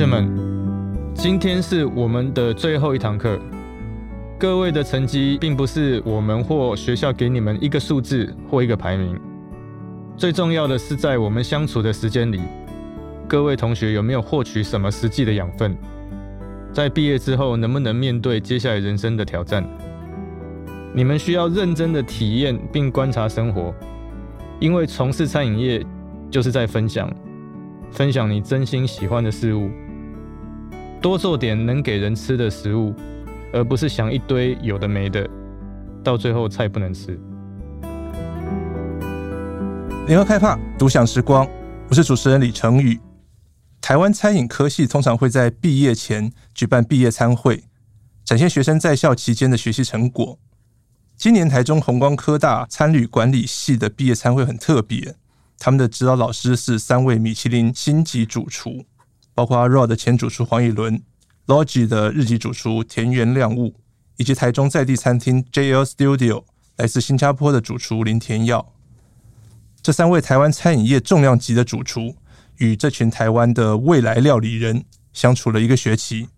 同学们，今天是我们的最后一堂课。各位的成绩并不是我们或学校给你们一个数字或一个排名，最重要的是在我们相处的时间里，各位同学有没有获取什么实际的养分？在毕业之后，能不能面对接下来人生的挑战？你们需要认真的体验并观察生活，因为从事餐饮业就是在分享，分享你真心喜欢的事物，多做点能给人吃的食物。而不是想一堆有的没的，到最后菜不能吃。联合开趴读饗时光，我是主持人李成宇。台湾餐饮科系通常会在毕业前举办毕业餐会，展现学生在校期间的学习成果。今年台中红光科大餐旅管理系的毕业餐会很特别，他们的指导老师是三位米其林星级主厨，包括 RAW 的前主厨黄以伦。Logi 的日籍主厨田原亮悟，以及台中在地餐厅 JL Studio 来自新加坡的主厨林田耀，这三位台湾餐饮业重量级的主厨，与这群台湾的未来料理人相处了一个学期。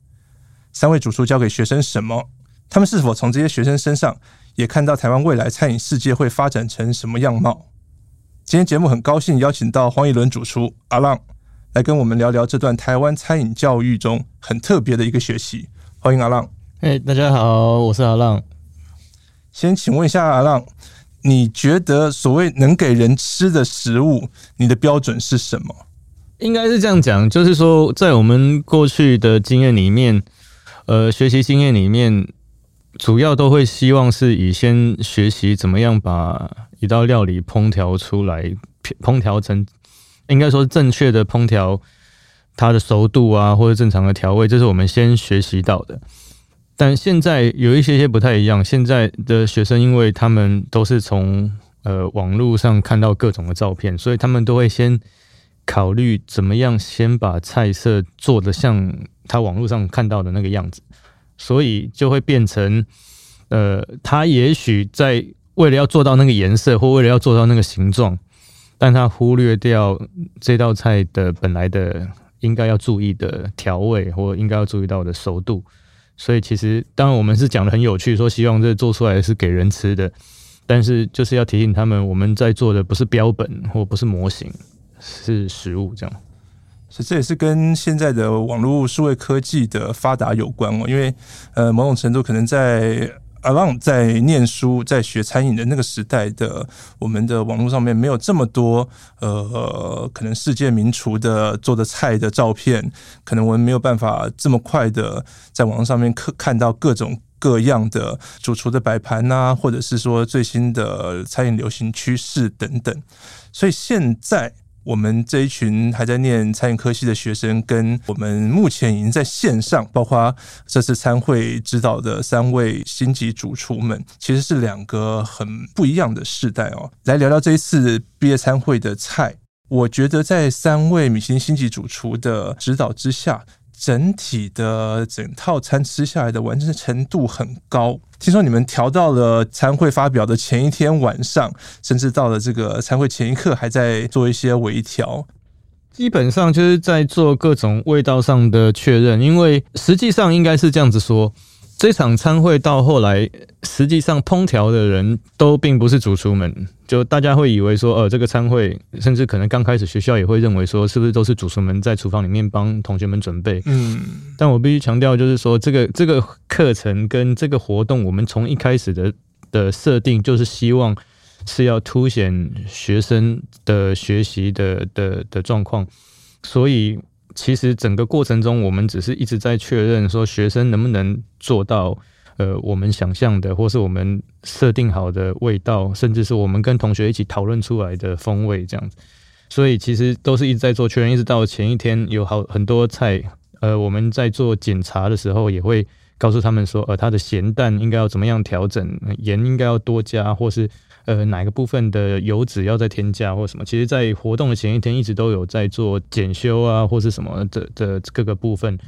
三位主厨教给学生什么？他们是否从这些学生身上也看到台湾未来餐饮世界会发展成什么样貌？今天节目很高兴邀请到黄以伦主厨阿浪。来跟我们聊聊这段台湾餐饮教育中很特别的一个学习。欢迎阿浪。哎，大家好，我是阿浪。先请问一下阿浪，你觉得所谓能给人吃的食物，你的标准是什么？应该是这样讲，就是说，在我们过去的经验里面，呃，学习经验里面，主要都会希望是以先学习怎么样把一道料理烹调出来，烹调成。应该说正确的烹调，它的熟度啊，或者正常的调味，这是我们先学习到的。但现在有一些些不太一样。现在的学生，因为他们都是从呃网络上看到各种的照片，所以他们都会先考虑怎么样先把菜色做得像他网络上看到的那个样子，所以就会变成呃，他也许在为了要做到那个颜色，或为了要做到那个形状。但他忽略掉这道菜的本来的应该要注意的调味，或应该要注意到的熟度，所以其实当然我们是讲的很有趣，说希望这做出来是给人吃的，但是就是要提醒他们，我们在做的不是标本或不是模型，是食物这样。所以这也是跟现在的网络数位科技的发达有关哦，因为呃某种程度可能在。阿浪在念书，在学餐饮的那个时代的，我们的网络上面没有这么多呃，可能世界名厨的做的菜的照片，可能我们没有办法这么快的在网络上面看看到各种各样的主厨的摆盘呐，或者是说最新的餐饮流行趋势等等，所以现在。我们这一群还在念餐饮科系的学生，跟我们目前已经在线上，包括这次参会指导的三位星级主厨们，其实是两个很不一样的世代哦。来聊聊这一次毕业餐会的菜，我觉得在三位米其林星级主厨的指导之下。整体的整套餐吃下来的完成程度很高。听说你们调到了餐会发表的前一天晚上，甚至到了这个餐会前一刻还在做一些微调。基本上就是在做各种味道上的确认，因为实际上应该是这样子说。这场餐会到后来，实际上烹调的人都并不是主厨们，就大家会以为说，呃，这个餐会，甚至可能刚开始学校也会认为说，是不是都是主厨们在厨房里面帮同学们准备？嗯，但我必须强调，就是说，这个这个课程跟这个活动，我们从一开始的的设定就是希望是要凸显学生的学习的的的状况，所以。其实整个过程中，我们只是一直在确认说学生能不能做到，呃，我们想象的，或是我们设定好的味道，甚至是我们跟同学一起讨论出来的风味这样子。所以其实都是一直在做确认，一直到前一天有好很多菜，呃，我们在做检查的时候也会告诉他们说，呃，它的咸淡应该要怎么样调整，盐应该要多加，或是。呃，哪个部分的油脂要再添加或什么？其实，在活动的前一天，一直都有在做检修啊，或是什么的的各个部分。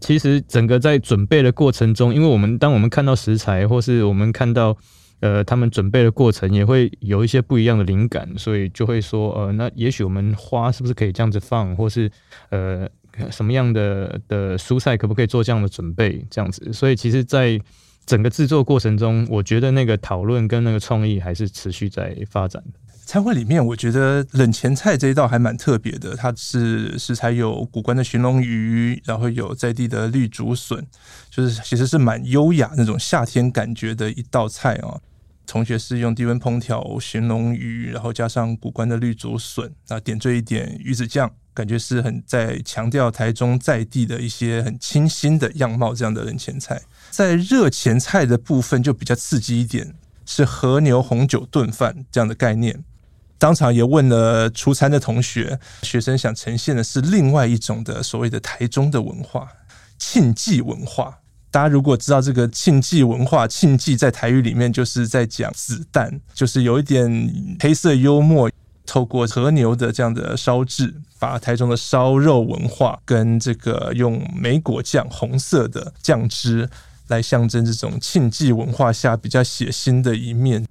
其实，整个在准备的过程中，因为我们当我们看到食材，或是我们看到呃他们准备的过程，也会有一些不一样的灵感，所以就会说，呃，那也许我们花是不是可以这样子放，或是呃什么样的的蔬菜可不可以做这样的准备，这样子。所以其实，在整个制作过程中，我觉得那个讨论跟那个创意还是持续在发展的。餐会里面，我觉得冷前菜这一道还蛮特别的，它是食材有古关的寻龙鱼，然后有在地的绿竹笋，就是其实是蛮优雅那种夏天感觉的一道菜哦。同学是用低温烹调鲟龙鱼，然后加上古关的绿竹笋，啊，点缀一点鱼子酱，感觉是很在强调台中在地的一些很清新的样貌。这样的冷前菜，在热前菜的部分就比较刺激一点，是和牛红酒炖饭这样的概念。当场也问了出餐的同学，学生想呈现的是另外一种的所谓的台中的文化——庆忌文化。大家如果知道这个庆忌文化，庆忌在台语里面就是在讲子弹，就是有一点黑色幽默，透过和牛的这样的烧制，把台中的烧肉文化跟这个用莓果酱红色的酱汁来象征这种庆忌文化下比较血腥的一面。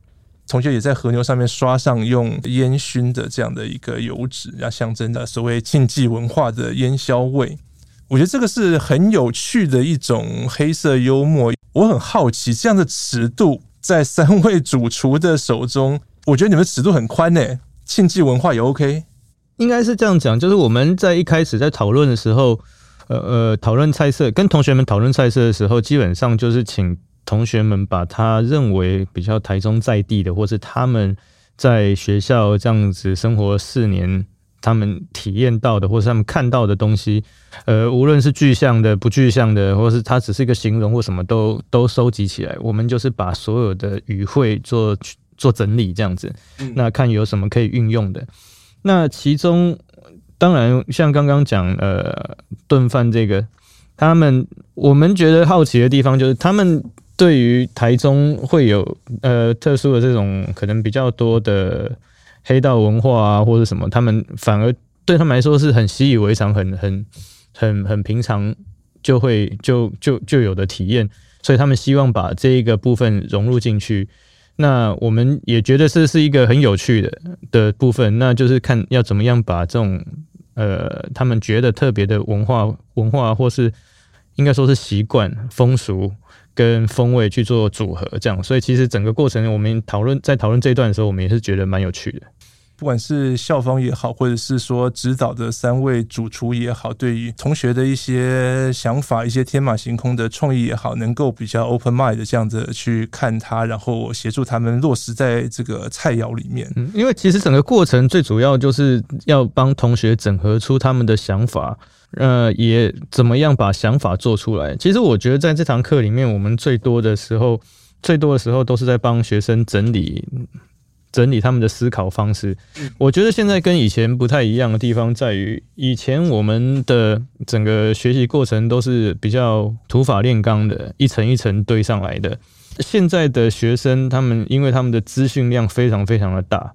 同学也在和牛上面刷上用烟熏的这样的一个油脂，要象征的所谓庆忌文化的烟硝味。我觉得这个是很有趣的一种黑色幽默。我很好奇，这样的尺度在三位主厨的手中，我觉得你们尺度很宽呢。庆忌文化也 OK，应该是这样讲。就是我们在一开始在讨论的时候，呃呃，讨论菜色，跟同学们讨论菜色的时候，基本上就是请。同学们把他认为比较台中在地的，或是他们在学校这样子生活四年，他们体验到的，或是他们看到的东西，呃，无论是具象的、不具象的，或是它只是一个形容或什么都都收集起来。我们就是把所有的语汇做做整理，这样子，那看有什么可以运用的。那其中当然像刚刚讲呃炖饭这个，他们我们觉得好奇的地方就是他们。对于台中会有呃特殊的这种可能比较多的黑道文化啊，或者什么，他们反而对他们来说是很习以为常、很很很很平常，就会就就就有的体验，所以他们希望把这一个部分融入进去。那我们也觉得这是一个很有趣的的部分，那就是看要怎么样把这种呃他们觉得特别的文化文化，或是应该说是习惯风俗。跟风味去做组合，这样，所以其实整个过程，我们讨论在讨论这一段的时候，我们也是觉得蛮有趣的。不管是校方也好，或者是说指导的三位主厨也好，对于同学的一些想法、一些天马行空的创意也好，能够比较 open mind 的这样子去看它，然后协助他们落实在这个菜肴里面。嗯，因为其实整个过程最主要就是要帮同学整合出他们的想法。呃，也怎么样把想法做出来？其实我觉得在这堂课里面，我们最多的时候，最多的时候都是在帮学生整理整理他们的思考方式。我觉得现在跟以前不太一样的地方在于，以前我们的整个学习过程都是比较土法炼钢的，一层一层堆上来的。现在的学生，他们因为他们的资讯量非常非常的大。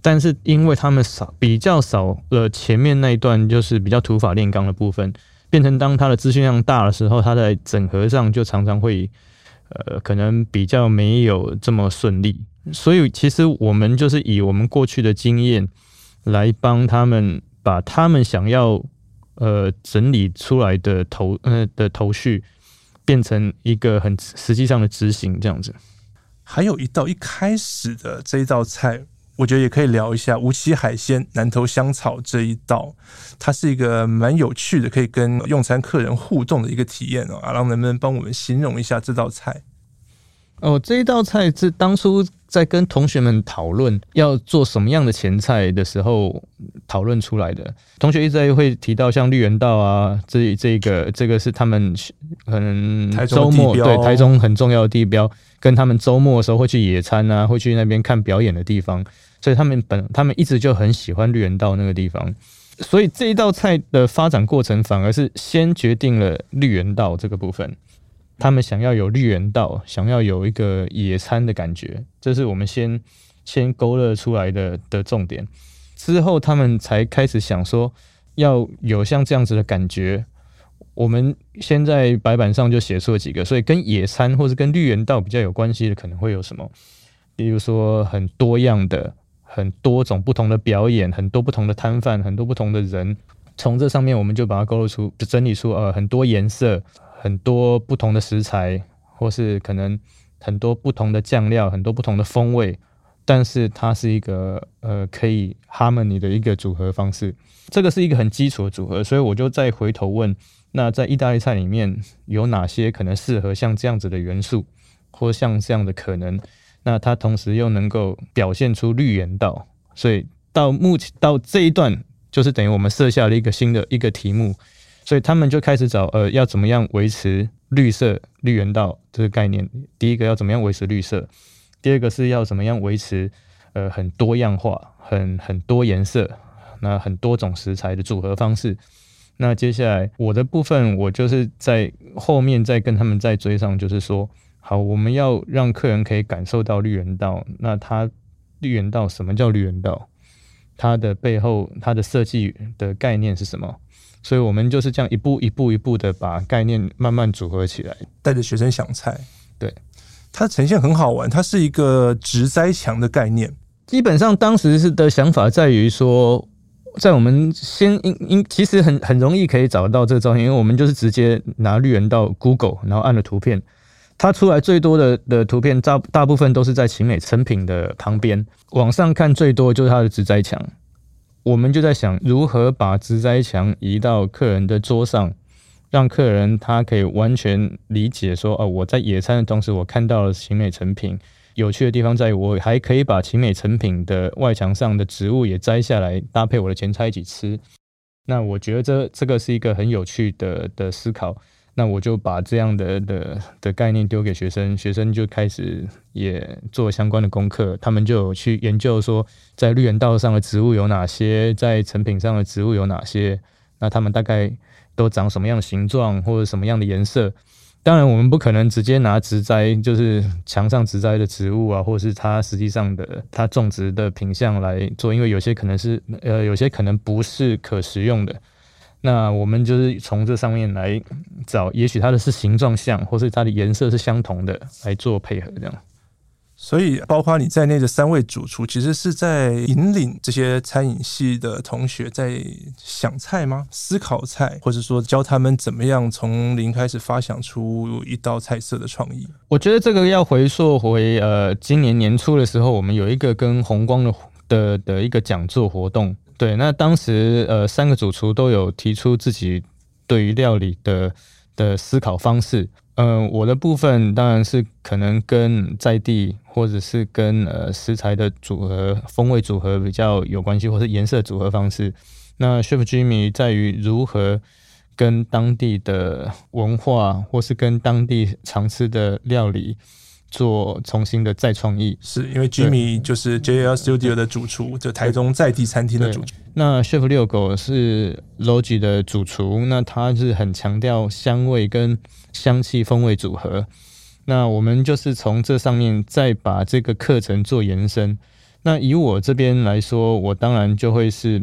但是因为他们少比较少了前面那一段就是比较土法炼钢的部分，变成当他的资讯量大的时候，他在整合上就常常会呃可能比较没有这么顺利。所以其实我们就是以我们过去的经验来帮他们把他们想要呃整理出来的头呃的头绪变成一个很实际上的执行这样子。还有一道一开始的这一道菜。我觉得也可以聊一下吴起海鲜南投香草这一道，它是一个蛮有趣的，可以跟用餐客人互动的一个体验哦。阿郎能不能帮我们形容一下这道菜？哦，这一道菜是当初在跟同学们讨论要做什么样的前菜的时候讨论出来的。同学一直在会提到像绿园道啊，这这个这个是他们可能周末对台中很重要的地标，跟他们周末的时候会去野餐啊，会去那边看表演的地方。所以他们本他们一直就很喜欢绿园道那个地方，所以这一道菜的发展过程反而是先决定了绿园道这个部分。他们想要有绿园道，想要有一个野餐的感觉，这是我们先先勾勒出来的的重点。之后他们才开始想说要有像这样子的感觉。我们先在白板上就写出了几个，所以跟野餐或者跟绿园道比较有关系的可能会有什么？比如说很多样的。很多种不同的表演，很多不同的摊贩，很多不同的人，从这上面我们就把它勾勒出，整理出呃很多颜色、很多不同的食材，或是可能很多不同的酱料、很多不同的风味，但是它是一个呃可以 harmony 的一个组合方式。这个是一个很基础的组合，所以我就再回头问，那在意大利菜里面有哪些可能适合像这样子的元素，或像这样的可能？那它同时又能够表现出绿原道，所以到目前到这一段，就是等于我们设下了一个新的一个题目，所以他们就开始找呃要怎么样维持绿色绿原道这个概念。第一个要怎么样维持绿色，第二个是要怎么样维持呃很多样化、很很多颜色、那很多种食材的组合方式。那接下来我的部分，我就是在后面再跟他们再追上，就是说。好，我们要让客人可以感受到绿原道。那它绿原道，什么叫绿原道？它的背后，它的设计的概念是什么？所以我们就是这样一步一步一步的把概念慢慢组合起来，带着学生想菜。对，它呈现很好玩，它是一个植栽墙的概念。基本上当时是的想法在于说，在我们先应应其实很很容易可以找到这个照片，因为我们就是直接拿绿原道 Google，然后按了图片。它出来最多的的图片，大大部分都是在勤美成品的旁边。往上看最多就是它的植栽墙。我们就在想，如何把植栽墙移到客人的桌上，让客人他可以完全理解说，哦，我在野餐的同时，我看到了勤美成品。有趣的地方在于，我还可以把勤美成品的外墙上的植物也摘下来，搭配我的前菜一起吃。那我觉得这这个是一个很有趣的的思考。那我就把这样的的的概念丢给学生，学生就开始也做相关的功课，他们就去研究说，在绿原道上的植物有哪些，在成品上的植物有哪些，那他们大概都长什么样的形状或者什么样的颜色？当然，我们不可能直接拿植栽，就是墙上植栽的植物啊，或者是它实际上的它种植的品相来做，因为有些可能是呃，有些可能不是可食用的。那我们就是从这上面来找，也许它的是形状像，或是它的颜色是相同的来做配合，这样。所以，包括你在内的三位主厨，其实是在引领这些餐饮系的同学在想菜吗？思考菜，或者说教他们怎么样从零开始发想出一道菜色的创意？我觉得这个要回溯回呃，今年年初的时候，我们有一个跟红光的的的一个讲座活动。对，那当时呃，三个主厨都有提出自己对于料理的的思考方式。嗯、我的部分当然是可能跟在地或者是跟呃食材的组合、风味组合比较有关系，或是颜色组合方式。那 Chef Jimmy 在于如何跟当地的文化，或是跟当地常吃的料理。做重新的再创意，是因为 Jimmy 就是 JL Studio 的主厨，就台中在地餐厅的主厨。那 Chef 遛狗是 Logi 的主厨，那他是很强调香味跟香气风味组合。那我们就是从这上面再把这个课程做延伸。那以我这边来说，我当然就会是。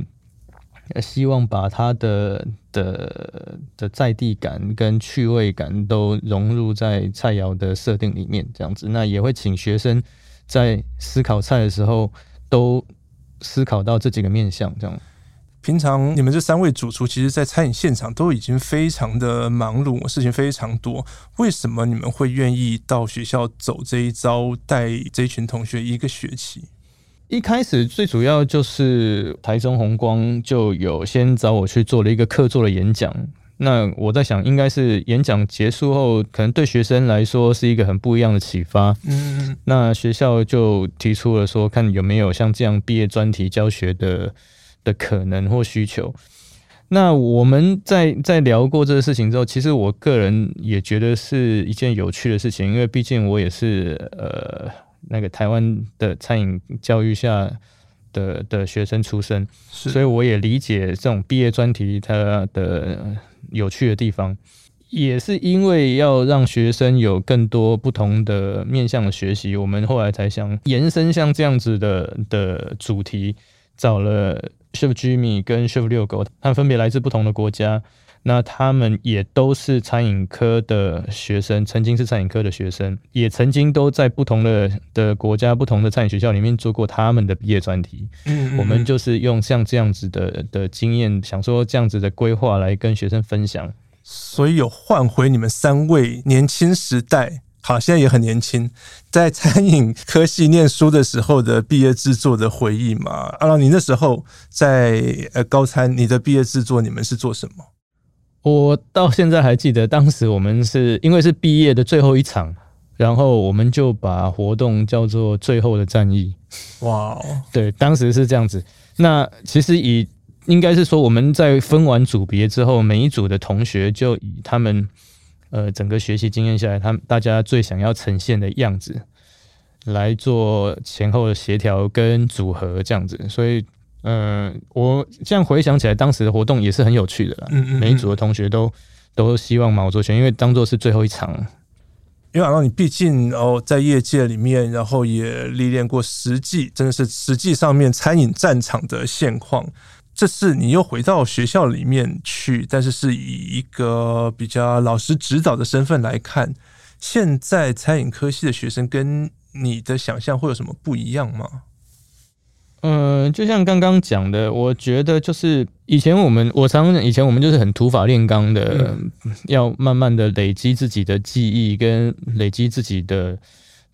希望把它的的的在地感跟趣味感都融入在菜肴的设定里面，这样子。那也会请学生在思考菜的时候，都思考到这几个面向。这样，平常你们这三位主厨，其实，在餐饮现场都已经非常的忙碌，事情非常多。为什么你们会愿意到学校走这一遭，带这群同学一个学期？一开始最主要就是台中红光就有先找我去做了一个客座的演讲。那我在想，应该是演讲结束后，可能对学生来说是一个很不一样的启发。嗯，那学校就提出了说，看有没有像这样毕业专题教学的的可能或需求。那我们在在聊过这个事情之后，其实我个人也觉得是一件有趣的事情，因为毕竟我也是呃。那个台湾的餐饮教育下的的学生出身，所以我也理解这种毕业专题它的有趣的地方，也是因为要让学生有更多不同的面向的学习，我们后来才想延伸像这样子的的主题，找了 Chef Jimmy 跟 Chef 遛狗，他们分别来自不同的国家。那他们也都是餐饮科的学生，曾经是餐饮科的学生，也曾经都在不同的的国家、不同的餐饮学校里面做过他们的毕业专题。嗯，嗯，嗯，我们就是用像这样子的的经验，想说这样子的规划来跟学生分享。所以有换回你们三位年轻时代，好，现在也很年轻，在餐饮科系念书的时候的毕业制作的回忆嘛？阿郎，你那时候在呃高餐，你的毕业制作你们是做什么？我到现在还记得，当时我们是因为是毕业的最后一场，然后我们就把活动叫做“最后的战役”。哇哦，对，当时是这样子。那其实以应该是说，我们在分完组别之后，每一组的同学就以他们呃整个学习经验下来，他们大家最想要呈现的样子来做前后的协调跟组合这样子，所以。嗯、呃，我这样回想起来，当时的活动也是很有趣的啦。嗯嗯，每一组的同学都都希望毛做全，因为当做是最后一场。因为阿郎，你毕竟哦在业界里面，然后也历练过实际，真的是实际上面餐饮战场的现况。这次你又回到学校里面去，但是是以一个比较老师指导的身份来看，现在餐饮科系的学生跟你的想象会有什么不一样吗？嗯，就像刚刚讲的，我觉得就是以前我们，我常常以前我们就是很土法炼钢的，要慢慢的累积自己的记忆，跟累积自己的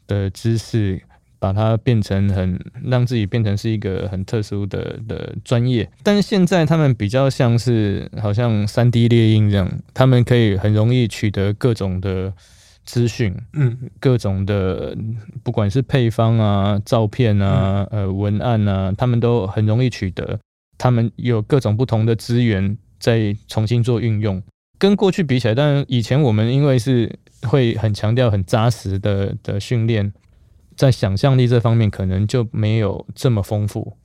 的知识，把它变成很让自己变成是一个很特殊的的专业。但是现在他们比较像是好像三 D 猎鹰这样，他们可以很容易取得各种的。资讯，嗯，各种的，不管是配方啊、照片啊、呃、文案啊，他们都很容易取得。他们有各种不同的资源在重新做运用，跟过去比起来，但以前我们因为是会很强调很扎实的的训练，在想象力这方面可能就没有这么丰富。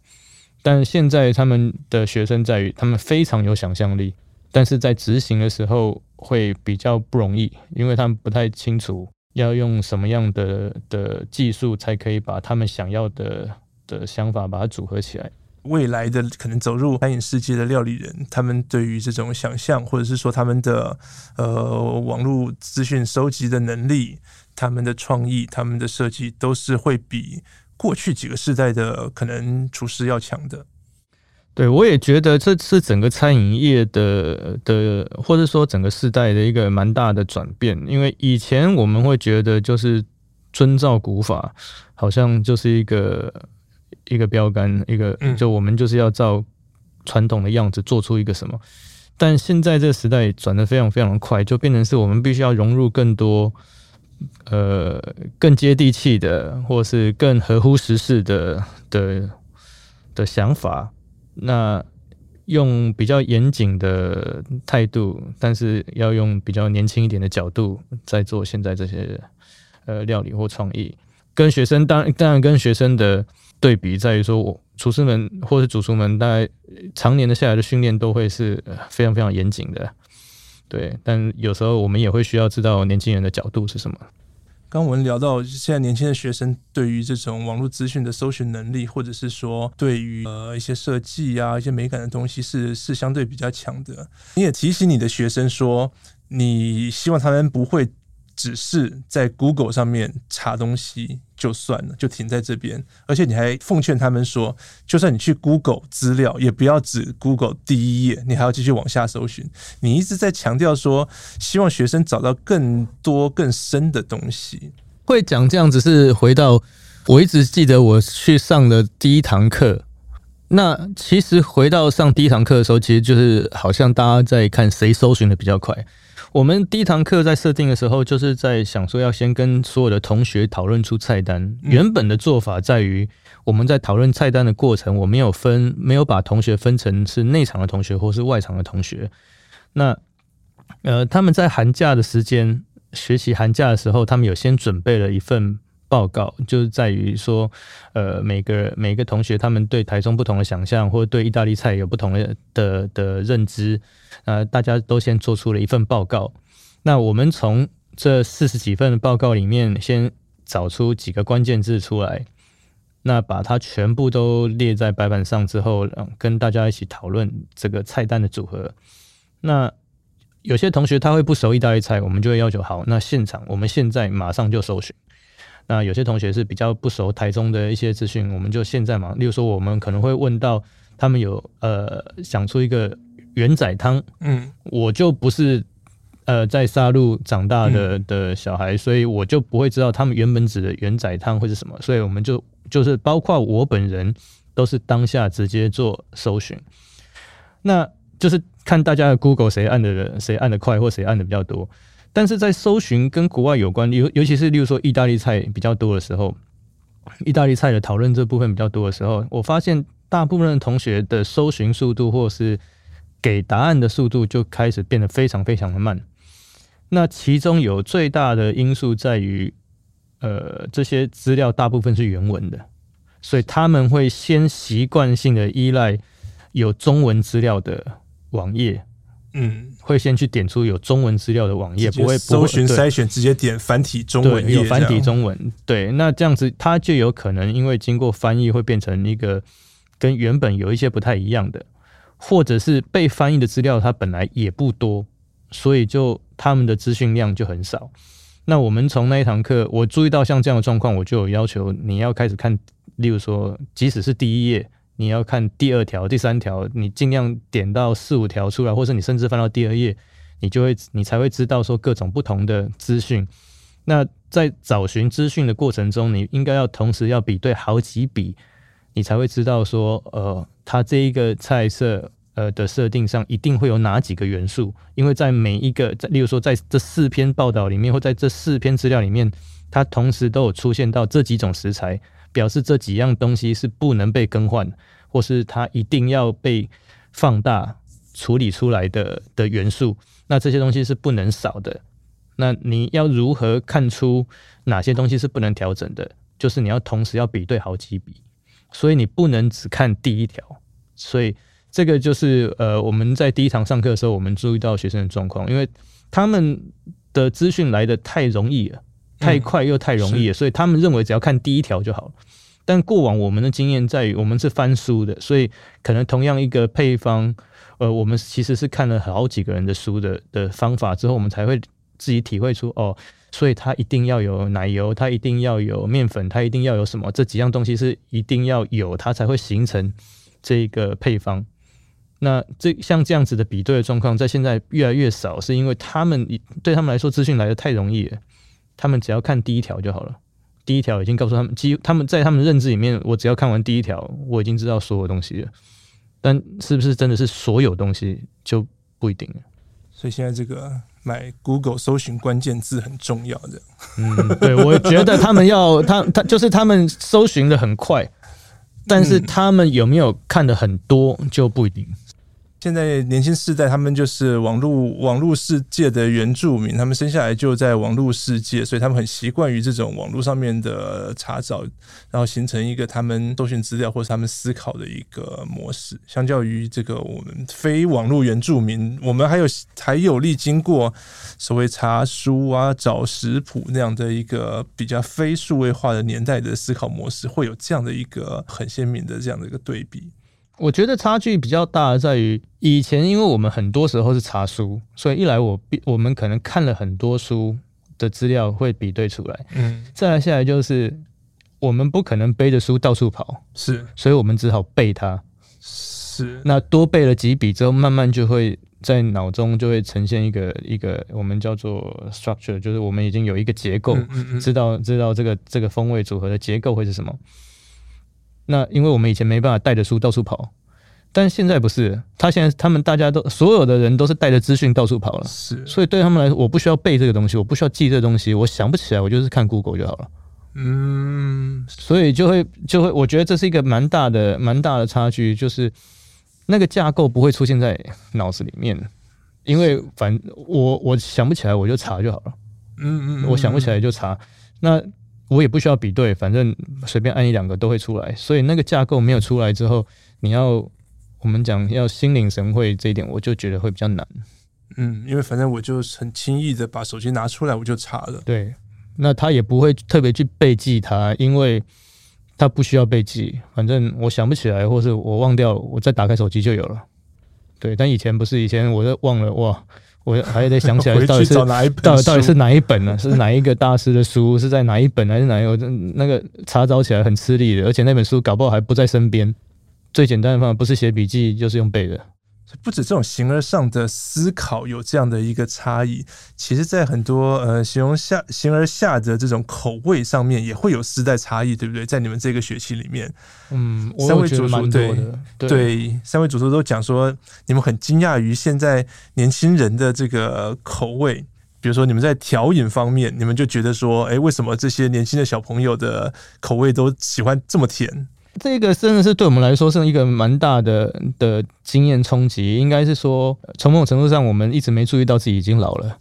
但现在他们的学生在于他们非常有想象力。但是在执行的时候会比较不容易，因为他们不太清楚要用什么样的的技术才可以把他们想要的的想法把它组合起来。未来的可能走入餐饮世界的料理人，他们对于这种想象，或者是说他们的呃网络资讯收集的能力、他们的创意、他们的设计，都是会比过去几个世代的可能厨师要强的。对，我也觉得这是整个餐饮业的的，或者说整个世代的一个蛮大的转变。因为以前我们会觉得就是遵照古法，好像就是一个一个标杆，一个就我们就是要照传统的样子做出一个什么。但现在这个时代转的非常非常的快，就变成是我们必须要融入更多呃更接地气的，或是更合乎时事的的的想法。那用比较严谨的态度，但是要用比较年轻一点的角度，在做现在这些呃料理或创意。跟学生当当然跟学生的对比在于说，我厨师们或是主厨们，大概常年的下来的训练都会是非常非常严谨的，对。但有时候我们也会需要知道年轻人的角度是什么。刚我们聊到现在年轻的学生对于这种网络资讯的搜寻能力，或者是说对于呃一些设计啊、一些美感的东西是是相对比较强的。你也提醒你的学生说，你希望他们不会。只是在 Google 上面查东西就算了，就停在这边。而且你还奉劝他们说，就算你去 Google 资料，也不要只 Google 第一页，你还要继续往下搜寻。你一直在强调说，希望学生找到更多更深的东西。会讲这样子是回到我一直记得我去上的第一堂课。那其实回到上第一堂课的时候，其实就是好像大家在看谁搜寻的比较快。我们第一堂课在设定的时候，就是在想说要先跟所有的同学讨论出菜单。原本的做法在于，我们在讨论菜单的过程，我没有分，没有把同学分成是内场的同学或是外场的同学。那呃，他们在寒假的时间学习寒假的时候，他们有先准备了一份报告，就是在于说，呃，每个每个同学他们对台中不同的想象，或对意大利菜有不同的的的认知。呃，大家都先做出了一份报告。那我们从这四十几份报告里面，先找出几个关键字出来，那把它全部都列在白板上之后，跟大家一起讨论这个菜单的组合。那有些同学他会不熟意大利菜，我们就会要求好，那现场我们现在马上就搜寻。那有些同学是比较不熟台中的一些资讯，我们就现在嘛，例如说我们可能会问到他们有呃想出一个元仔汤，嗯，我就不是呃在沙鹿长大的的小孩，所以我就不会知道他们原本指的元仔汤会是什么，所以我们就就是包括我本人都是当下直接做搜寻，那就是。看大家的 Google 谁按的，谁按的快，或谁按的比较多。但是在搜寻跟国外有关，尤尤其是例如说意大利菜比较多的时候，意大利菜的讨论这部分比较多的时候，我发现大部分同学的搜寻速度或是给答案的速度就开始变得非常非常的慢。那其中有最大的因素在于，呃，这些资料大部分是原文的，所以他们会先习惯性的依赖有中文资料的。网页，嗯，会先去点出有中文资料的网页，不会搜寻筛选，直接点繁体中文，有繁体中文，对，那这样子它就有可能因为经过翻译会变成一个跟原本有一些不太一样的，或者是被翻译的资料它本来也不多，所以就他们的资讯量就很少。那我们从那一堂课，我注意到像这样的状况，我就有要求你要开始看，例如说，即使是第一页。你要看第二条、第三条，你尽量点到四五条出来，或者你甚至翻到第二页，你就会你才会知道说各种不同的资讯。那在找寻资讯的过程中，你应该要同时要比对好几笔，你才会知道说，呃，它这一个菜色呃的设定上一定会有哪几个元素，因为在每一个，在例如说在这四篇报道里面，或在这四篇资料里面，它同时都有出现到这几种食材。表示这几样东西是不能被更换，或是它一定要被放大处理出来的的元素。那这些东西是不能少的。那你要如何看出哪些东西是不能调整的？就是你要同时要比对好几笔，所以你不能只看第一条。所以这个就是呃，我们在第一堂上课的时候，我们注意到学生的状况，因为他们的资讯来的太容易了。太快又太容易了，所以他们认为只要看第一条就好了。但过往我们的经验在于，我们是翻书的，所以可能同样一个配方，呃，我们其实是看了好几个人的书的的方法之后，我们才会自己体会出哦，所以它一定要有奶油，它一定要有面粉，它一定要有什么，这几样东西是一定要有，它才会形成这个配方。那这像这样子的比对的状况，在现在越来越少，是因为他们对他们来说资讯来的太容易了。他们只要看第一条就好了，第一条已经告诉他们，几他们在他们认知里面，我只要看完第一条，我已经知道所有东西了。但是不是真的是所有东西就不一定了。所以现在这个买 Google 搜寻关键字很重要的。嗯，对，我觉得他们要 他他就是他们搜寻的很快，但是他们有没有看的很多就不一定。现在年轻世代，他们就是网络网络世界的原住民，他们生下来就在网络世界，所以他们很习惯于这种网络上面的查找，然后形成一个他们搜寻资料或者他们思考的一个模式。相较于这个我们非网络原住民，我们还有还有历经过所谓查书啊、找食谱那样的一个比较非数位化的年代的思考模式，会有这样的一个很鲜明的这样的一个对比。我觉得差距比较大的在于，以前因为我们很多时候是查书，所以一来我我们可能看了很多书的资料会比对出来，嗯，再来下来就是我们不可能背着书到处跑，是，所以我们只好背它，是，那多背了几笔之后，慢慢就会在脑中就会呈现一个一个我们叫做 structure，就是我们已经有一个结构，嗯嗯嗯，知道知道这个这个风味组合的结构会是什么。那因为我们以前没办法带着书到处跑，但现在不是，他现在他们大家都所有的人都是带着资讯到处跑了，是，所以对他们来说，我不需要背这个东西，我不需要记这个东西，我想不起来，我就是看 Google 就好了，嗯，所以就会就会，我觉得这是一个蛮大的蛮大的差距，就是那个架构不会出现在脑子里面，因为反我我想不起来，我就查就好了，嗯嗯，我想不起来就查，那。我也不需要比对，反正随便按一两个都会出来。所以那个架构没有出来之后，你要我们讲要心领神会这一点，我就觉得会比较难。嗯，因为反正我就很轻易的把手机拿出来，我就查了。对，那他也不会特别去背记它，因为他不需要背记。反正我想不起来，或是我忘掉，我再打开手机就有了。对，但以前不是，以前我就忘了哇，我还得想起来 到底是哪一本，到底到底是哪一本呢？是哪一个大师的书？是在哪一本还是哪一个？那个查找起来很吃力的，而且那本书搞不好还不在身边。最简单的方法不是写笔记，就是用背的。不止这种形而上的思考有这样的一个差异，其实，在很多呃形容下形而下的这种口味上面，也会有世代差异，对不对？在你们这个学期里面，嗯，三位主厨对对，对，三位主厨都讲说，你们很惊讶于现在年轻人的这个口味，比如说你们在调饮方面，你们就觉得说，哎，为什么这些年轻的小朋友的口味都喜欢这么甜？这个真的是对我们来说是一个蛮大的的经验冲击，应该是说，从某种程度上，我们一直没注意到自己已经老了。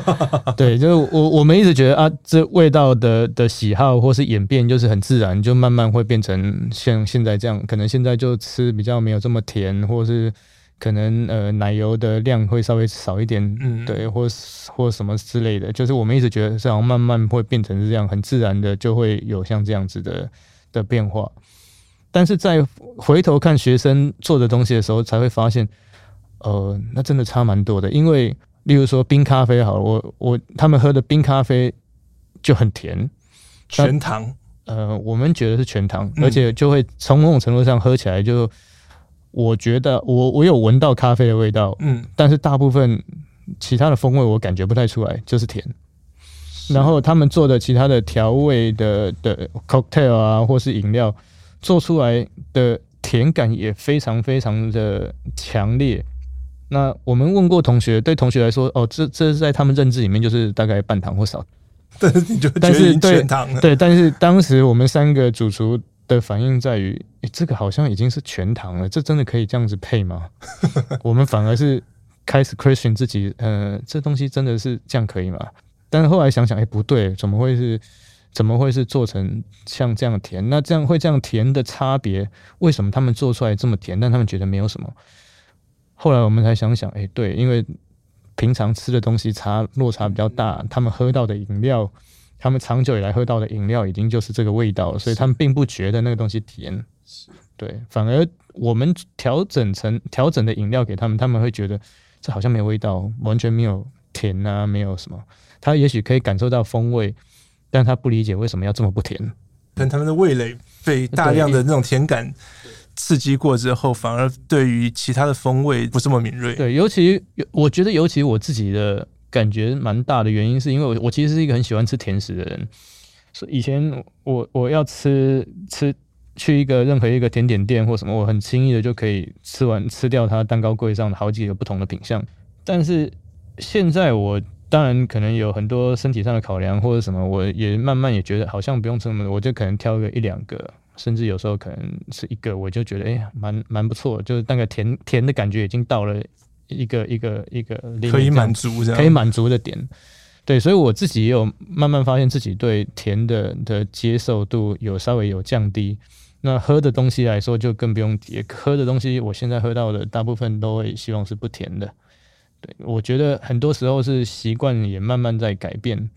对，就是我我们一直觉得啊，这味道的的喜好或是演变，就是很自然，就慢慢会变成像现在这样。可能现在就吃比较没有这么甜，或是可能呃奶油的量会稍微少一点，嗯，对，或或什么之类的。就是我们一直觉得这样慢慢会变成是这样，很自然的就会有像这样子的的变化。但是在回头看学生做的东西的时候，才会发现，呃，那真的差蛮多的。因为，例如说冰咖啡好了，我我他们喝的冰咖啡就很甜，全糖。呃，我们觉得是全糖，而且就会从某种程度上喝起来就，我觉得我我有闻到咖啡的味道，嗯，但是大部分其他的风味我感觉不太出来，就是甜。然后他们做的其他的调味的的 cocktail 啊，或是饮料。做出来的甜感也非常非常的强烈。那我们问过同学，对同学来说，哦，这这是在他们认知里面就是大概半糖或少。但是你就觉得全糖。对，但是当时我们三个主厨的反应在于，诶，这个好像已经是全糖了，这真的可以这样子配吗？我们反而是开始 question 自己，呃，这东西真的是这样可以吗？但是后来想想，诶，不对，怎么会是？怎么会是做成像这样甜？那这样会这样甜的差别，为什么他们做出来这么甜，但他们觉得没有什么？后来我们才想想，哎，对，因为平常吃的东西差落差比较大，他们喝到的饮料，他们长久以来喝到的饮料已经就是这个味道了，所以他们并不觉得那个东西甜。对，反而我们调整成调整的饮料给他们，他们会觉得这好像没有味道，完全没有甜啊，没有什么。他也许可以感受到风味。但他不理解为什么要这么不甜，但他们的味蕾被大量的那种甜感刺激过之后，反而对于其他的风味不这么敏锐。对，尤其我觉得，尤其我自己的感觉蛮大的原因，是因为我我其实是一个很喜欢吃甜食的人。所以以前我我要吃吃去一个任何一个甜点店或什么，我很轻易的就可以吃完吃掉它蛋糕柜上的好几个不同的品相。但是现在我。当然，可能有很多身体上的考量或者什么，我也慢慢也觉得好像不用这么多，我就可能挑个一两个，甚至有时候可能是一个，我就觉得哎，蛮蛮不错，就是那个甜甜的感觉已经到了一个一个一个可以满足这样，可以满足的点。对，所以我自己也有慢慢发现自己对甜的的接受度有稍微有降低。那喝的东西来说就更不用提，喝的东西我现在喝到的大部分都会希望是不甜的。对，我觉得很多时候是习惯也慢慢在改变，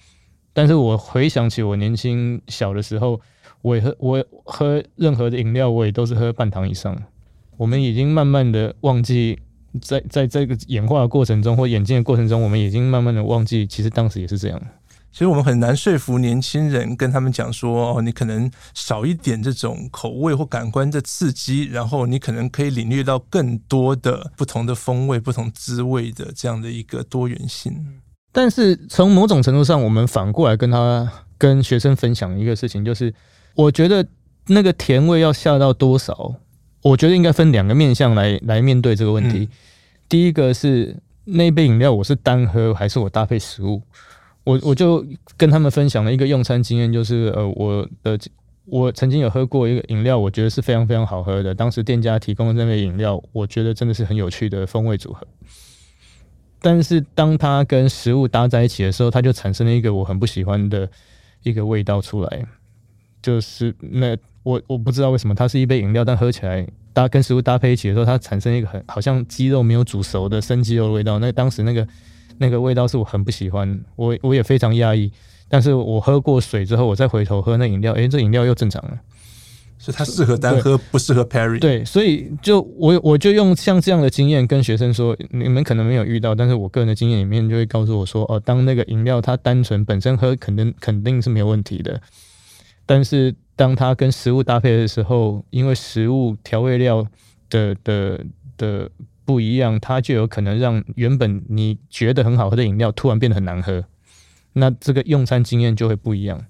但是我回想起我年轻小的时候，我也喝我喝任何的饮料，我也都是喝半糖以上。我们已经慢慢的忘记在，在在这个演化的过程中或演进的过程中，我们已经慢慢的忘记，其实当时也是这样。其实我们很难说服年轻人，跟他们讲说，哦，你可能少一点这种口味或感官的刺激，然后你可能可以领略到更多的不同的风味、不同滋味的这样的一个多元性。但是从某种程度上，我们反过来跟他、跟学生分享一个事情，就是我觉得那个甜味要下到多少，我觉得应该分两个面向来来面对这个问题。嗯、第一个是那杯饮料我是单喝还是我搭配食物？我我就跟他们分享了一个用餐经验，就是呃，我的我曾经有喝过一个饮料，我觉得是非常非常好喝的。当时店家提供的那杯饮料，我觉得真的是很有趣的风味组合。但是当它跟食物搭在一起的时候，它就产生了一个我很不喜欢的一个味道出来。就是那我我不知道为什么它是一杯饮料，但喝起来搭跟食物搭配一起的时候，它产生一个很好像鸡肉没有煮熟的生鸡肉的味道。那当时那个。那个味道是我很不喜欢，我我也非常压抑。但是我喝过水之后，我再回头喝那饮料，诶，这饮料又正常了。所以它适合单喝，不适合 pairing。对，所以就我我就用像这样的经验跟学生说，你们可能没有遇到，但是我个人的经验里面就会告诉我说，哦，当那个饮料它单纯本身喝肯定肯定是没有问题的，但是当它跟食物搭配的时候，因为食物调味料的的的不一样，它就有可能让原本你觉得很好喝的饮料突然变得很难喝，那这个用餐经验就会不一样。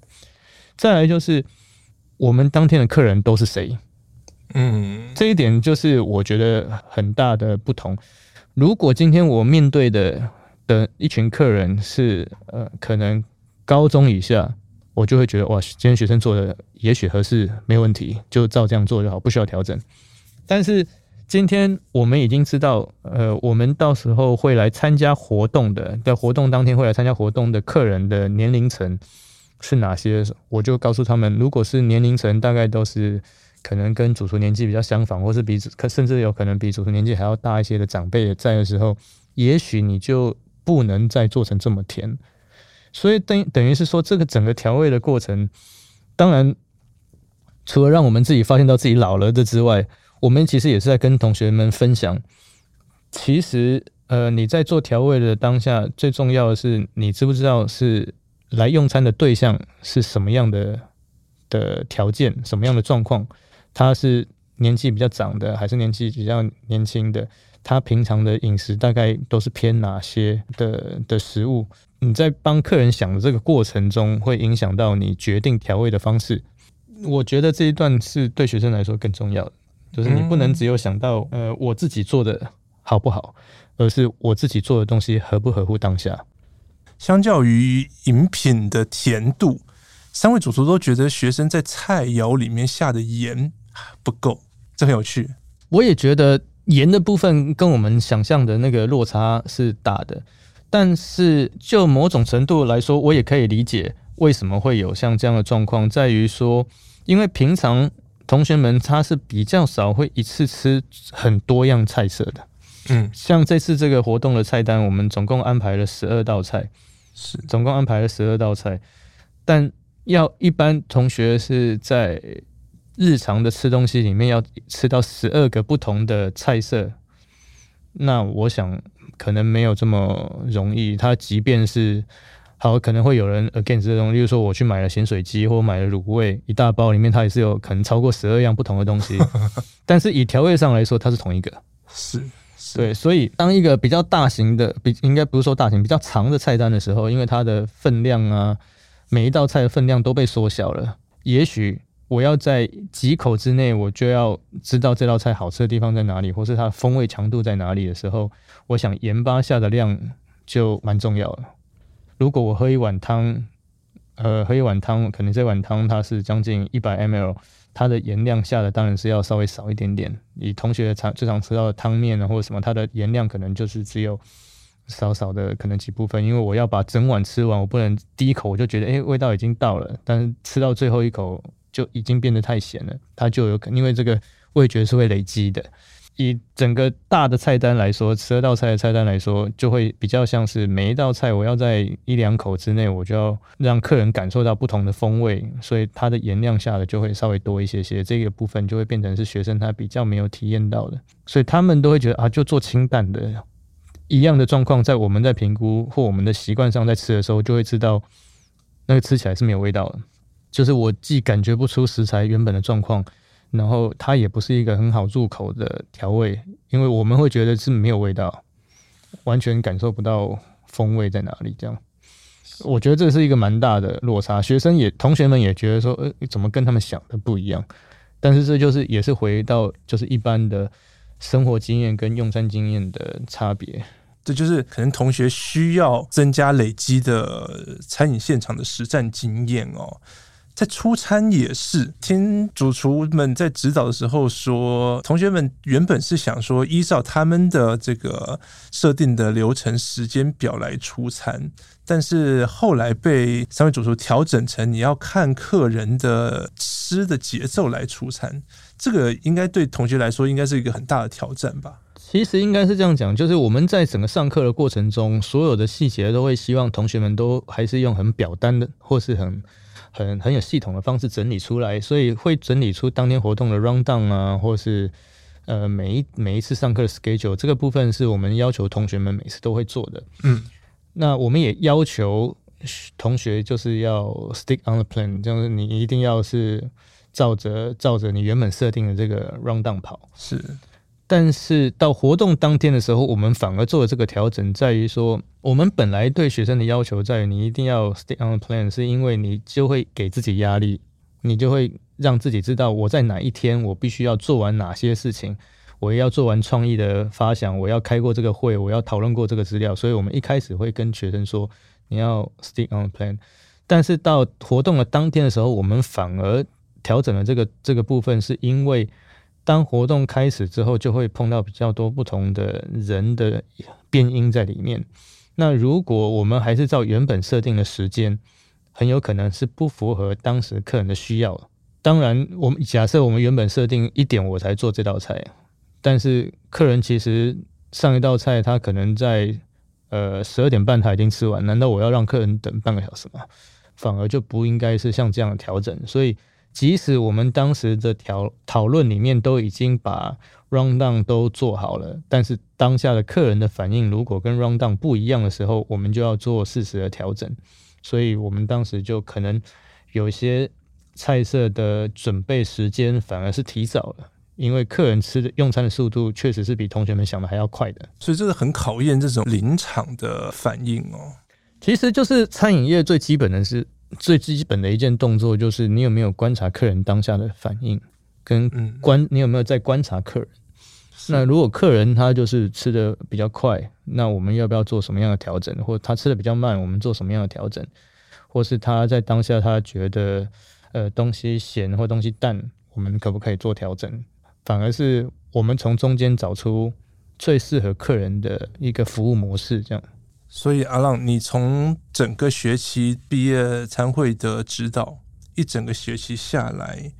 再来就是。我们当天的客人都是谁？嗯，这一点就是我觉得很大的不同。如果今天我面对的的一群客人是呃，可能高中以下，我就会觉得哇，今天学生做的也许合适，没问题，就照这样做就好，不需要调整。但是今天我们已经知道，呃，我们到时候会来参加活动的，在活动当天会来参加活动的客人的年龄层。是哪些？我就告诉他们，如果是年龄层，大概都是可能跟主厨年纪比较相仿，或是比可甚至有可能比主厨年纪还要大一些的长辈在的时候，也许你就不能再做成这么甜。所以等等于是说，这个整个调味的过程，当然除了让我们自己发现到自己老了的之外，我们其实也是在跟同学们分享，其实呃你在做调味的当下，最重要的是你知不知道是。来用餐的对象是什么样的的条件，什么样的状况？他是年纪比较长的，还是年纪比较年轻的？他平常的饮食大概都是偏哪些的的食物？你在帮客人想的这个过程中，会影响到你决定调味的方式。我觉得这一段是对学生来说更重要的，就是你不能只有想到呃我自己做的好不好，而是我自己做的东西合不合乎当下。相较于饮品的甜度，三位主厨都觉得学生在菜肴里面下的盐不够，这很有趣。我也觉得盐的部分跟我们想象的那个落差是大的，但是就某种程度来说，我也可以理解为什么会有像这样的状况，在于说，因为平常同学们他是比较少会一次吃很多样菜色的。嗯，像这次这个活动的菜单，我们总共安排了十二道菜。是，总共安排了十二道菜，但要一般同学是在日常的吃东西里面要吃到十二个不同的菜色，那我想可能没有这么容易。他即便是好，可能会有人 against 这种，例如说我去买了咸水鸡或买了卤味一大包，里面它也是有可能超过十二样不同的东西，但是以调味上来说，它是同一个。是。对，所以当一个比较大型的，比应该不是说大型，比较长的菜单的时候，因为它的分量啊，每一道菜的分量都被缩小了。也许我要在几口之内，我就要知道这道菜好吃的地方在哪里，或是它的风味强度在哪里的时候，我想盐巴下的量就蛮重要了。如果我喝一碗汤，呃，喝一碗汤，可能这碗汤它是将近一百 ml。它的盐量下的当然是要稍微少一点点。以同学常最常吃到的汤面啊，或者什么，它的盐量可能就是只有少少的可能几部分。因为我要把整碗吃完，我不能第一口我就觉得诶、欸，味道已经到了，但是吃到最后一口就已经变得太咸了，它就有可能因为这个味觉是会累积的。以整个大的菜单来说，十二道菜的菜单来说，就会比较像是每一道菜，我要在一两口之内，我就要让客人感受到不同的风味，所以它的盐量下的就会稍微多一些些。这个部分就会变成是学生他比较没有体验到的，所以他们都会觉得啊，就做清淡的，一样的状况，在我们在评估或我们的习惯上在吃的时候，就会知道那个吃起来是没有味道的，就是我既感觉不出食材原本的状况。然后它也不是一个很好入口的调味，因为我们会觉得是没有味道，完全感受不到风味在哪里。这样，我觉得这是一个蛮大的落差。学生也，同学们也觉得说，呃，怎么跟他们想的不一样？但是这就是也是回到就是一般的生活经验跟用餐经验的差别。这就是可能同学需要增加累积的餐饮现场的实战经验哦。在出餐也是听主厨们在指导的时候说，同学们原本是想说依照他们的这个设定的流程时间表来出餐，但是后来被三位主厨调整成你要看客人的吃的节奏来出餐，这个应该对同学来说应该是一个很大的挑战吧？其实应该是这样讲，就是我们在整个上课的过程中，所有的细节都会希望同学们都还是用很表单的或是很。很很有系统的方式整理出来，所以会整理出当天活动的 rundown 啊，或是呃每一每一次上课的 schedule，这个部分是我们要求同学们每次都会做的。嗯，那我们也要求同学就是要 stick on the plan，就是你一定要是照着照着你原本设定的这个 rundown 跑。是。但是到活动当天的时候，我们反而做了这个调整，在于说，我们本来对学生的要求在于你一定要 stay on the plan，是因为你就会给自己压力，你就会让自己知道我在哪一天我必须要做完哪些事情，我要做完创意的发想，我要开过这个会，我要讨论过这个资料，所以我们一开始会跟学生说你要 stay on the plan。但是到活动的当天的时候，我们反而调整了这个这个部分，是因为。当活动开始之后，就会碰到比较多不同的人的变因在里面。那如果我们还是照原本设定的时间，很有可能是不符合当时客人的需要。当然，我们假设我们原本设定一点我才做这道菜，但是客人其实上一道菜他可能在呃十二点半他已经吃完，难道我要让客人等半个小时吗？反而就不应该是像这样调整。所以。即使我们当时的讨讨论里面都已经把 rundown 都做好了，但是当下的客人的反应如果跟 rundown 不一样的时候，我们就要做适时的调整。所以我们当时就可能有些菜色的准备时间反而是提早了，因为客人吃的用餐的速度确实是比同学们想的还要快的。所以这个很考验这种临场的反应哦。其实就是餐饮业最基本的是。最基本的一件动作就是你有没有观察客人当下的反应，跟观你有没有在观察客人。那如果客人他就是吃的比较快，那我们要不要做什么样的调整？或他吃的比较慢，我们做什么样的调整？或是他在当下他觉得呃东西咸或东西淡，我们可不可以做调整？反而是我们从中间找出最适合客人的一个服务模式，这样。所以阿浪，你从整个学期毕业参会的指导一整个学期下来，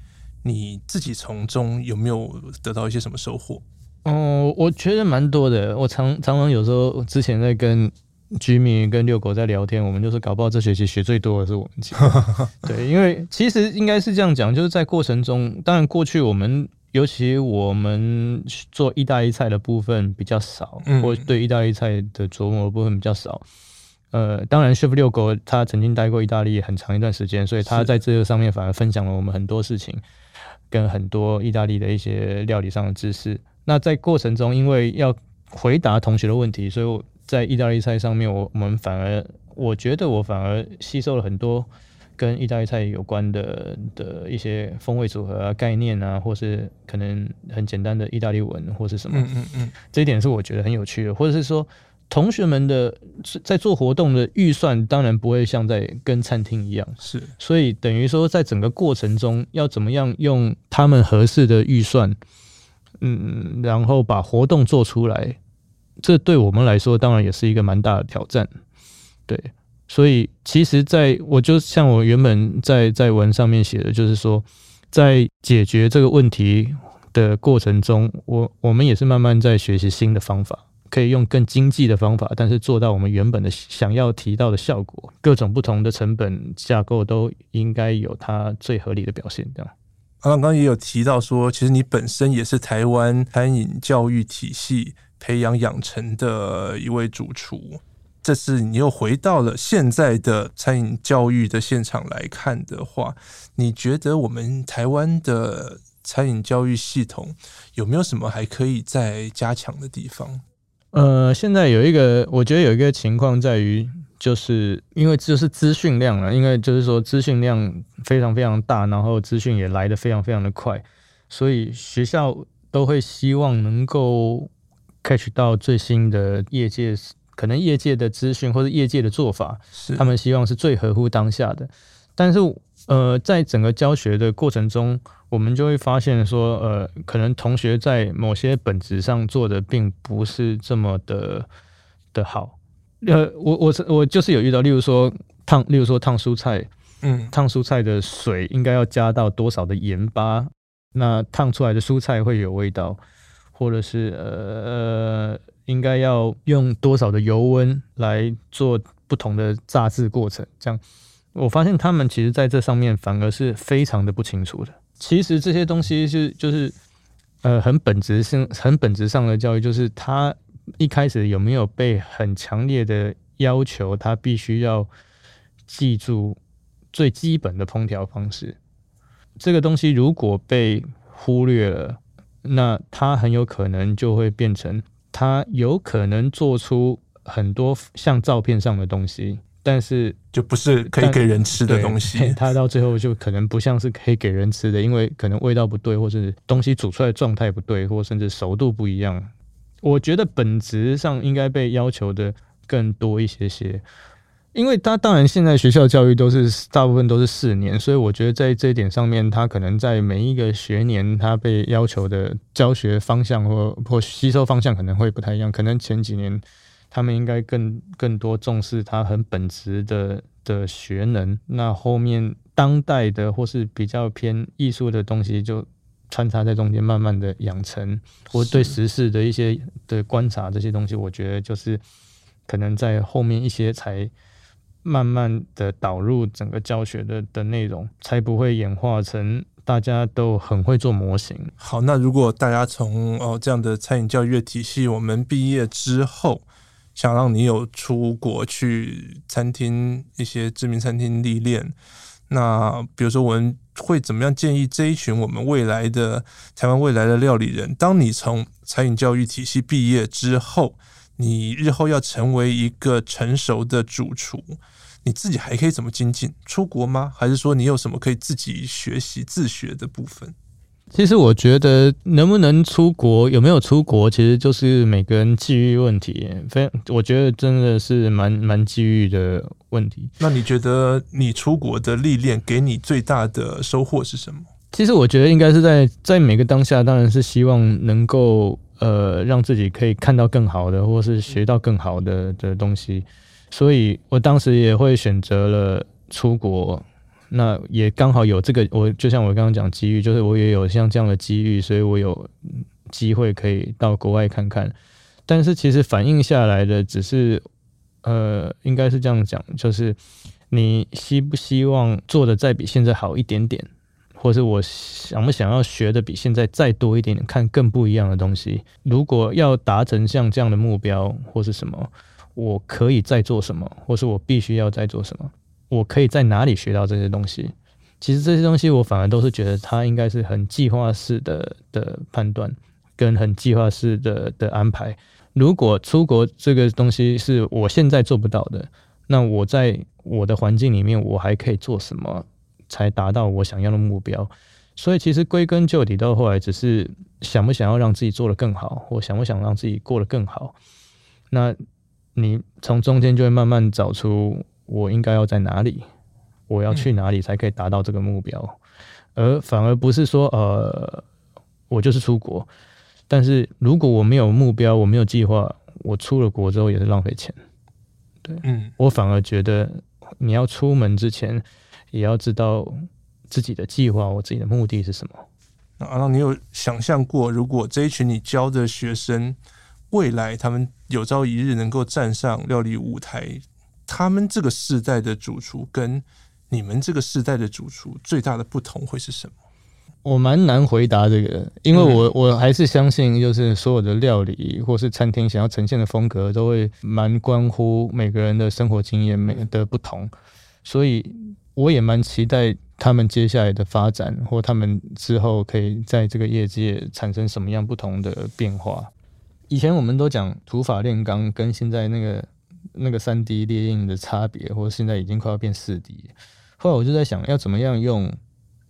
你自己从中有没有得到一些什么收获？哦，我觉得蛮多的。我常常常有时候之前在跟 Jimmy 跟六狗在聊天，我们就是搞不好这学期学最多的是我们。对，因为其实应该是这样讲，就是在过程中，当然过去我们。尤其我们做意大利菜的部分比较少，或对意大利菜的琢磨的部分比较少。呃，当然，Chef 六狗他曾经待过意大利很长一段时间，所以他在这个上面反而分享了我们很多事情，跟很多意大利的一些料理上的知识。那在过程中，因为要回答同学的问题，所以我在意大利菜上面，我我们反而我觉得我反而吸收了很多。跟意大利菜有关的的一些风味组合啊、概念啊，或是可能很简单的意大利文或是什么，嗯嗯嗯，这一点是我觉得很有趣的。或者是说，同学们的在做活动的预算，当然不会像在跟餐厅一样，是，所以等于说，在整个过程中要怎么样用他们合适的预算，嗯，然后把活动做出来，这对我们来说，当然也是一个蛮大的挑战，对。所以，其实，在我就像我原本在在文上面写的，就是说，在解决这个问题的过程中，我我们也是慢慢在学习新的方法，可以用更经济的方法，但是做到我们原本的想要提到的效果。各种不同的成本架构都应该有它最合理的表现。这样，刚刚也有提到说，其实你本身也是台湾餐饮教育体系培养养成的一位主厨。这次你又回到了现在的餐饮教育的现场来看的话，你觉得我们台湾的餐饮教育系统有没有什么还可以再加强的地方？呃，现在有一个，我觉得有一个情况在于，就是因为就是资讯量了，因为就是说资讯量非常非常大，然后资讯也来得非常非常的快，所以学校都会希望能够 catch 到最新的业界。可能业界的资讯或者业界的做法，是他们希望是最合乎当下的。但是，呃，在整个教学的过程中，我们就会发现说，呃，可能同学在某些本质上做的并不是这么的的好。呃，我我是我就是有遇到，例如说烫，例如说烫蔬菜，嗯，烫蔬菜的水应该要加到多少的盐巴，那烫出来的蔬菜会有味道，或者是呃。应该要用多少的油温来做不同的炸制过程？这样，我发现他们其实在这上面反而是非常的不清楚的。其实这些东西是就是呃很本质性、很本质上的教育，就是他一开始有没有被很强烈的要求，他必须要记住最基本的烹调方式。这个东西如果被忽略了，那他很有可能就会变成他有可能做出很多像照片上的东西。但是就不是可以给人吃的东西，它到最后就可能不像是可以给人吃的，因为可能味道不对，或是东西煮出来的状态不对，或甚至熟度不一样。我觉得本质上应该被要求的更多一些些，因为他当然现在学校教育都是大部分都是四年，所以我觉得在这一点上面，他可能在每一个学年，他被要求的教学方向或或吸收方向可能会不太一样，可能前几年。他们应该更更多重视他很本质的的学能，那后面当代的或是比较偏艺术的东西就穿插在中间，慢慢的养成。或对时事的一些的观察，这些东西，我觉得就是可能在后面一些才慢慢的导入整个教学的的内容，才不会演化成大家都很会做模型。好，那如果大家从哦这样的餐饮教育体系，我们毕业之后。想让你有出国去餐厅一些知名餐厅历练，那比如说我们会怎么样建议这一群我们未来的台湾未来的料理人？当你从餐饮教育体系毕业之后，你日后要成为一个成熟的主厨，你自己还可以怎么精进？出国吗？还是说你有什么可以自己学习自学的部分？其实我觉得能不能出国，有没有出国，其实就是每个人际遇问题。非常，我觉得真的是蛮蛮机遇的问题。那你觉得你出国的历练给你最大的收获是什么？其实我觉得应该是在在每个当下，当然是希望能够呃让自己可以看到更好的，或是学到更好的的东西。所以我当时也会选择了出国。那也刚好有这个，我就像我刚刚讲机遇，就是我也有像这样的机遇，所以我有机会可以到国外看看。但是其实反映下来的只是，呃，应该是这样讲，就是你希不希望做的再比现在好一点点，或是我想不想要学的比现在再多一点点，看更不一样的东西。如果要达成像这样的目标或是什么，我可以再做什么，或是我必须要再做什么。我可以在哪里学到这些东西？其实这些东西我反而都是觉得它应该是很计划式的的判断，跟很计划式的的安排。如果出国这个东西是我现在做不到的，那我在我的环境里面，我还可以做什么才达到我想要的目标？所以其实归根究底到后来，只是想不想要让自己做得更好，或想不想让自己过得更好。那你从中间就会慢慢找出。我应该要在哪里？我要去哪里才可以达到这个目标？而反而不是说，呃，我就是出国。但是如果我没有目标，我没有计划，我出了国之后也是浪费钱。对，嗯，我反而觉得你要出门之前，也要知道自己的计划，我自己的目的是什么。那那你有想象过，如果这一群你教的学生，未来他们有朝一日能够站上料理舞台？他们这个世代的主厨跟你们这个世代的主厨最大的不同会是什么？我蛮难回答这个，因为我我还是相信，就是所有的料理或是餐厅想要呈现的风格，都会蛮关乎每个人的生活经验每的不同，所以我也蛮期待他们接下来的发展，或他们之后可以在这个业界产生什么样不同的变化。以前我们都讲土法炼钢，跟现在那个。那个三 D 列印的差别，或现在已经快要变四 D。后来我就在想，要怎么样用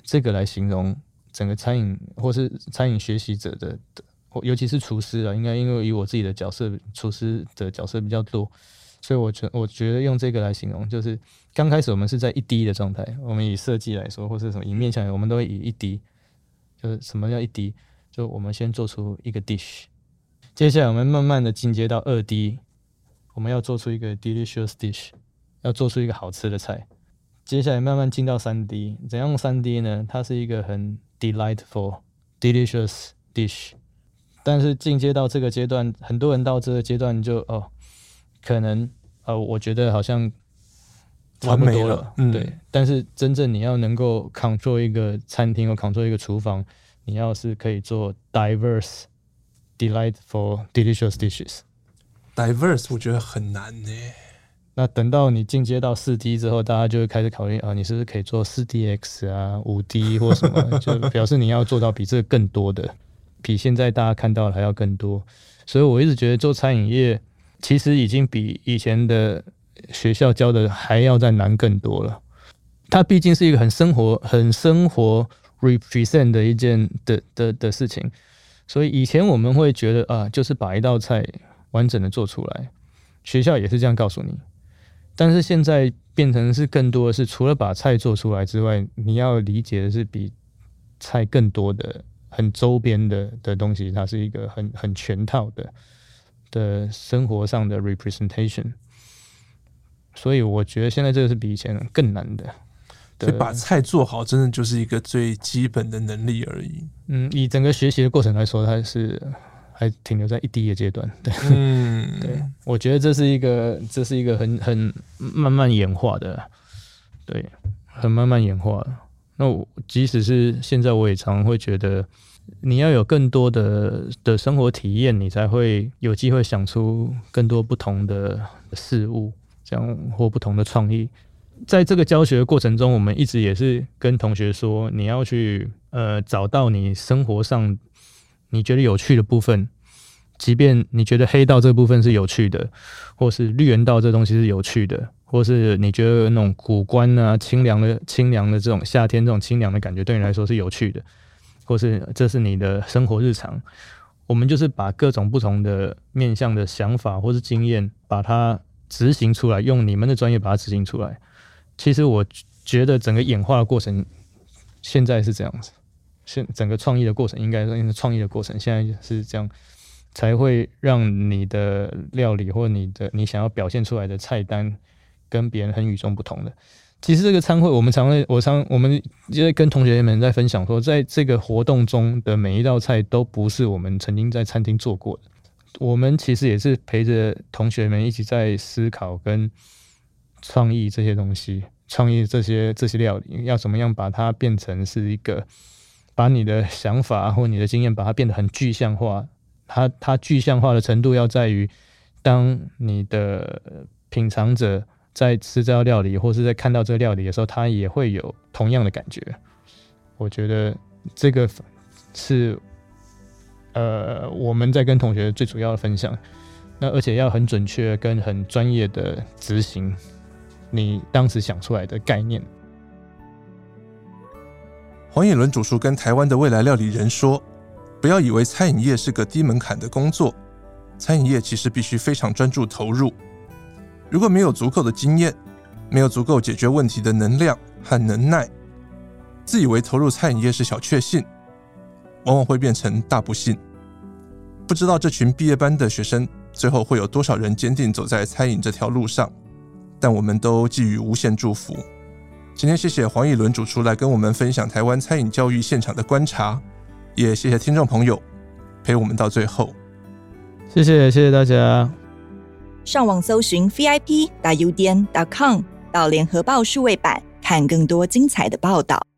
这个来形容整个餐饮，或是餐饮学习者的，尤其是厨师啊，应该因为以我自己的角色，厨师的角色比较多，所以我觉我觉得用这个来形容，就是刚开始我们是在一滴的状态，我们以设计来说，或是什么以面向，我们都会以一滴就是什么叫一滴就我们先做出一个 dish，接下来我们慢慢的进阶到二 D。我们要做出一个 delicious dish，要做出一个好吃的菜。接下来慢慢进到三 D，怎样三 D 呢？它是一个很 delightful delicious dish。但是进阶到这个阶段，很多人到这个阶段就哦，可能呃，我觉得好像差不多了，了嗯、对。但是真正你要能够 control 一个餐厅或 control 一个厨房，你要是可以做 diverse、delightful、delicious dishes。diverse 我觉得很难呢。那等到你进阶到四 D 之后，大家就会开始考虑啊，你是不是可以做四 DX 啊、五 D 或什么？就表示你要做到比这个更多的，比现在大家看到的还要更多。所以我一直觉得做餐饮业其实已经比以前的学校教的还要再难更多了。它毕竟是一个很生活、很生活 represent 的一件的的的事情，所以以前我们会觉得啊，就是把一道菜完整的做出来，学校也是这样告诉你。但是现在变成是更多的是，除了把菜做出来之外，你要理解的是比菜更多的、很周边的的东西，它是一个很很全套的的生活上的 representation。所以我觉得现在这个是比以前更难的。所以把菜做好，真的就是一个最基本的能力而已。嗯，以整个学习的过程来说，它是。还停留在一滴的阶段，对，嗯，对，我觉得这是一个，这是一个很很慢慢演化的，对，很慢慢演化。那我即使是现在，我也常常会觉得，你要有更多的的生活体验，你才会有机会想出更多不同的事物，这样或不同的创意。在这个教学的过程中，我们一直也是跟同学说，你要去呃找到你生活上。你觉得有趣的部分，即便你觉得黑道这部分是有趣的，或是绿园道这东西是有趣的，或是你觉得那种古观啊、清凉的、清凉的这种夏天这种清凉的感觉对你来说是有趣的，或是这是你的生活日常，我们就是把各种不同的面向的想法或是经验，把它执行出来，用你们的专业把它执行出来。其实我觉得整个演化的过程现在是这样子。现整个创意的过程，应该说，创意的过程现在是这样，才会让你的料理或你的你想要表现出来的菜单跟别人很与众不同的。其实这个餐会，我们常会，我常我们就在跟同学们在分享说，在这个活动中的每一道菜都不是我们曾经在餐厅做过的。我们其实也是陪着同学们一起在思考跟创意这些东西，创意这些这些料理要怎么样把它变成是一个。把你的想法或你的经验，把它变得很具象化。它它具象化的程度要在于，当你的品尝者在吃这道料理，或是在看到这料理的时候，他也会有同样的感觉。我觉得这个是呃我们在跟同学最主要的分享。那而且要很准确跟很专业的执行你当时想出来的概念。黄以伦主厨跟台湾的未来料理人说：“不要以为餐饮业是个低门槛的工作，餐饮业其实必须非常专注投入。如果没有足够的经验，没有足够解决问题的能量和能耐，自以为投入餐饮业是小确幸，往往会变成大不幸。不知道这群毕业班的学生最后会有多少人坚定走在餐饮这条路上，但我们都寄予无限祝福。”今天谢谢黄以伦主厨来跟我们分享台湾餐饮教育现场的观察，也谢谢听众朋友陪我们到最后。谢谢谢谢大家。上网搜寻 vip.udn.com 到联合报数位版看更多精彩的报道。